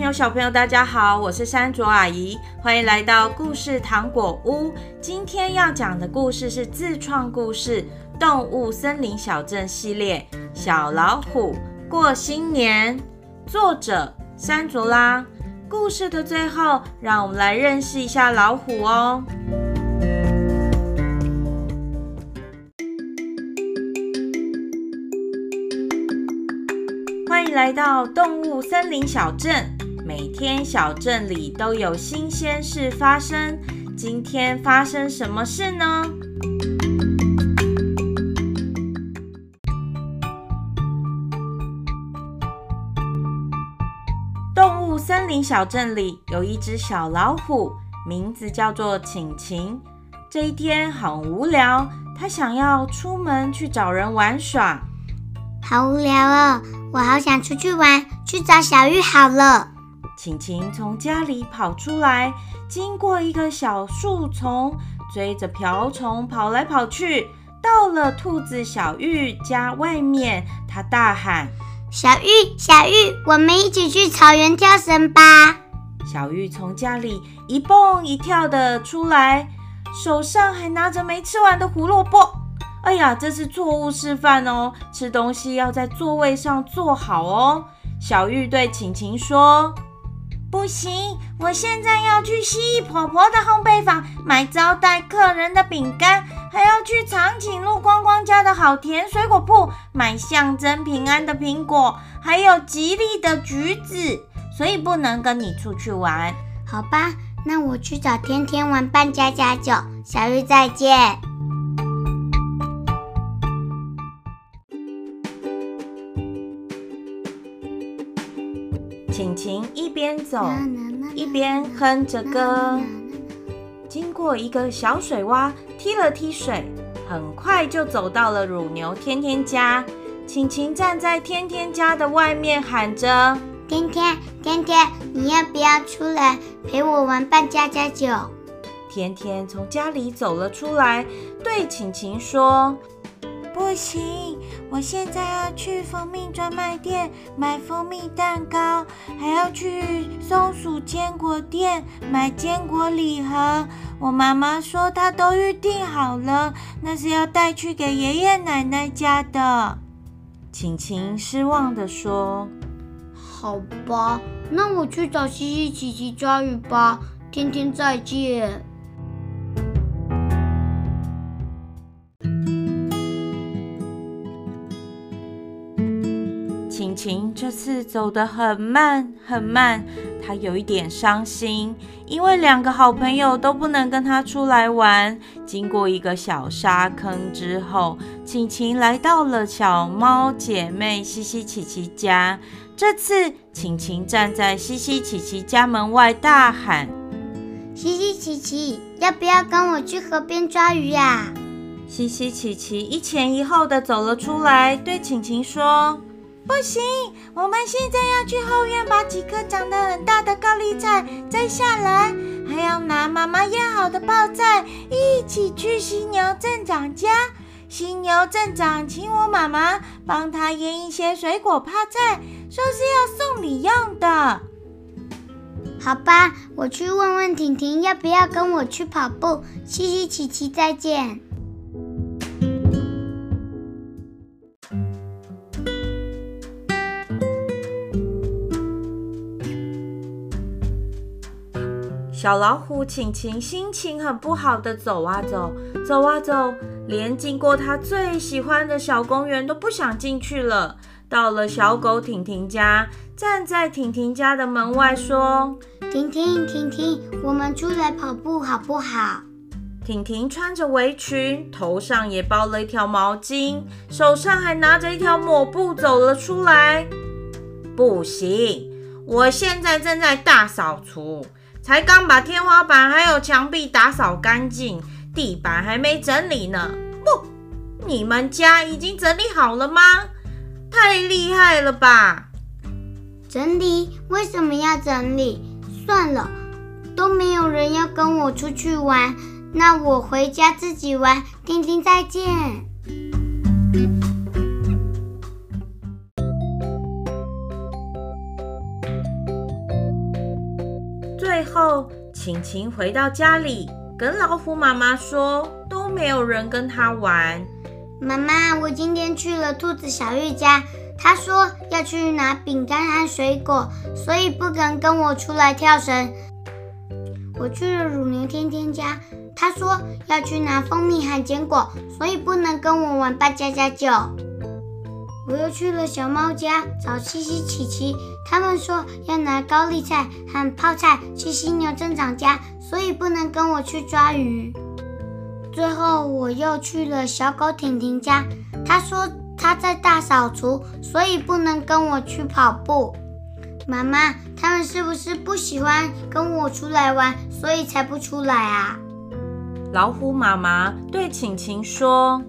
朋友、小朋友，大家好，我是珊卓阿姨，欢迎来到故事糖果屋。今天要讲的故事是自创故事《动物森林小镇》系列，《小老虎过新年》，作者珊卓拉。故事的最后，让我们来认识一下老虎哦。欢迎来到动物森林小镇。每天小镇里都有新鲜事发生。今天发生什么事呢？动物森林小镇里有一只小老虎，名字叫做晴晴。这一天很无聊，它想要出门去找人玩耍。好无聊哦，我好想出去玩，去找小玉好了。晴晴从家里跑出来，经过一个小树丛，追着瓢虫跑来跑去，到了兔子小玉家外面，她大喊：“小玉，小玉，我们一起去草原跳绳吧！”小玉从家里一蹦一跳的出来，手上还拿着没吃完的胡萝卜。哎呀，这是错误示范哦！吃东西要在座位上坐好哦。小玉对晴晴说：“不行，我现在要去蜥蜴婆婆的烘焙坊买招待客人的饼干，还要去长颈鹿光光家的好甜水果铺买象征平安的苹果，还有吉利的橘子，所以不能跟你出去玩。好吧，那我去找天天玩扮家家酒。小玉再见。”走一边哼着歌，经过一个小水洼，踢了踢水，很快就走到了乳牛天天家。晴晴站在天天家的外面，喊着：“天天，天天，你要不要出来陪我玩扮家家酒？”天天从家里走了出来，对晴晴说：“不行。”我现在要去蜂蜜专卖店买蜂蜜蛋糕，还要去松鼠坚果店买坚果礼盒。我妈妈说她都预定好了，那是要带去给爷爷奶奶家的。晴晴失望地说：“好吧，那我去找西西、琪琪抓鱼吧。天天再见。”这次走得很慢很慢，他有一点伤心，因为两个好朋友都不能跟他出来玩。经过一个小沙坑之后，晴晴来到了小猫姐妹西西、琪琪家。这次，晴晴站在西西、琪琪家门外大喊：“西西、琪琪，要不要跟我去河边抓鱼呀？”西西、琪琪一前一后的走了出来，对晴晴说。不行，我们现在要去后院把几颗长得很大的高丽菜摘下来，还要拿妈妈腌好的泡菜一起去犀牛镇长家。犀牛镇长请我妈妈帮他腌一些水果泡菜，说是要送礼用的。好吧，我去问问婷婷要不要跟我去跑步。西西、琪琪，再见。小老虎晴晴心情很不好的走啊走，走啊走，连经过他最喜欢的小公园都不想进去了。到了小狗婷婷家，站在婷婷家的门外说：“婷婷，婷婷，我们出来跑步好不好？”婷婷穿着围裙，头上也包了一条毛巾，手上还拿着一条抹布走了出来。不行，我现在正在大扫除。才刚把天花板还有墙壁打扫干净，地板还没整理呢。不，你们家已经整理好了吗？太厉害了吧！整理？为什么要整理？算了，都没有人要跟我出去玩，那我回家自己玩。婷婷再见。后，晴晴回到家里，跟老虎妈妈说，都没有人跟她玩。妈妈，我今天去了兔子小玉家，她说要去拿饼干和水果，所以不肯跟我出来跳绳。我去了乳牛天天家，她说要去拿蜂蜜和坚果，所以不能跟我玩扮家家酒。我又去了小猫家找七七、琪琪，他们说要拿高丽菜和泡菜去犀牛镇长家，所以不能跟我去抓鱼。最后，我又去了小狗婷婷家，他说他在大扫除，所以不能跟我去跑步。妈妈，他们是不是不喜欢跟我出来玩，所以才不出来啊？老虎妈妈对晴晴说：“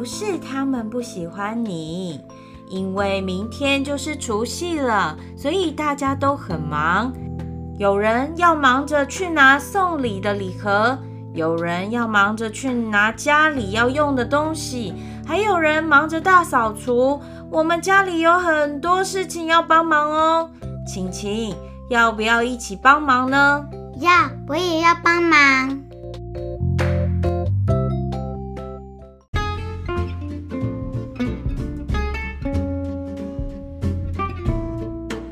不是他们不喜欢你，因为明天就是除夕了，所以大家都很忙，有人要忙着去拿送礼的礼盒。”有人要忙着去拿家里要用的东西，还有人忙着大扫除。我们家里有很多事情要帮忙哦。晴晴，要不要一起帮忙呢？要，我也要帮忙。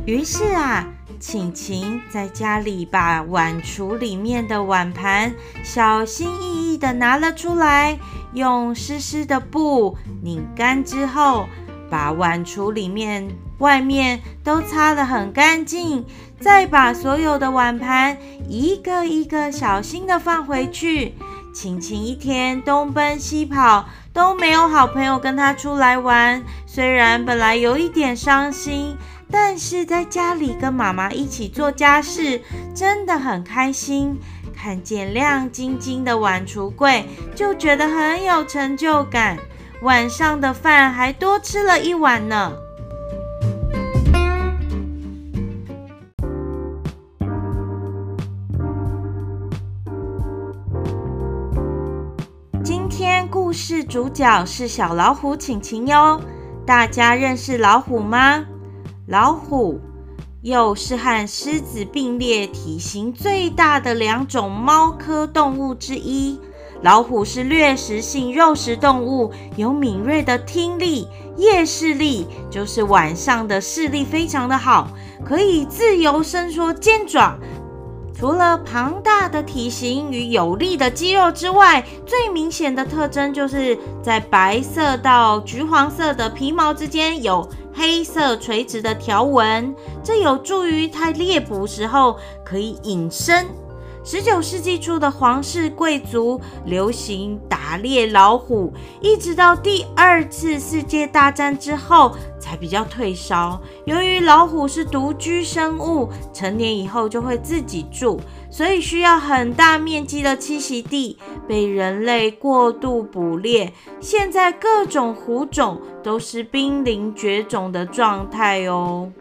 于是啊。晴晴在家里把碗橱里面的碗盘小心翼翼地拿了出来，用湿湿的布拧干之后，把碗橱里面外面都擦得很干净，再把所有的碗盘一个一个小心地放回去。晴晴一天东奔西跑，都没有好朋友跟她出来玩，虽然本来有一点伤心。但是在家里跟妈妈一起做家事，真的很开心。看见亮晶晶的碗橱柜，就觉得很有成就感。晚上的饭还多吃了一碗呢。今天故事主角是小老虎晴晴哟，大家认识老虎吗？老虎又是和狮子并列，体型最大的两种猫科动物之一。老虎是掠食性肉食动物，有敏锐的听力，夜视力就是晚上的视力非常的好，可以自由伸缩尖爪。除了庞大的体型与有力的肌肉之外，最明显的特征就是在白色到橘黄色的皮毛之间有黑色垂直的条纹，这有助于它猎捕时候可以隐身。十九世纪初的皇室贵族流行打猎老虎，一直到第二次世界大战之后才比较退烧。由于老虎是独居生物，成年以后就会自己住，所以需要很大面积的栖息地，被人类过度捕猎。现在各种虎种都是濒临绝种的状态哦。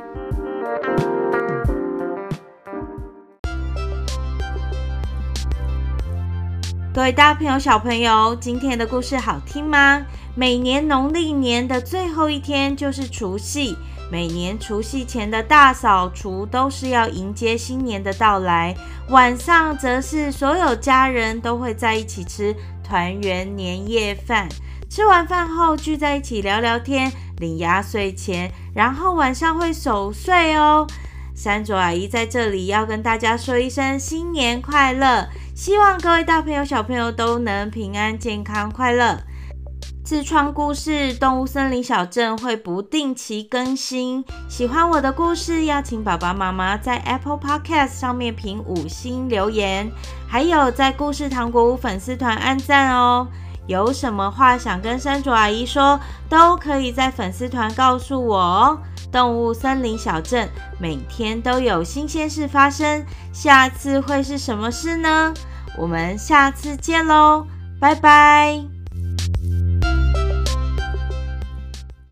各位大朋友、小朋友，今天的故事好听吗？每年农历年的最后一天就是除夕，每年除夕前的大扫除都是要迎接新年的到来，晚上则是所有家人都会在一起吃团圆年夜饭。吃完饭后聚在一起聊聊天，领压岁钱，然后晚上会守岁哦。山卓阿姨在这里要跟大家说一声新年快乐。希望各位大朋友、小朋友都能平安、健康、快乐。自创故事《动物森林小镇》会不定期更新。喜欢我的故事，邀请爸爸妈妈在 Apple Podcast 上面评五星留言，还有在故事糖果屋粉丝团按赞哦。有什么话想跟山竹阿姨说，都可以在粉丝团告诉我哦。动物森林小镇每天都有新鲜事发生，下次会是什么事呢？我们下次见喽，拜拜。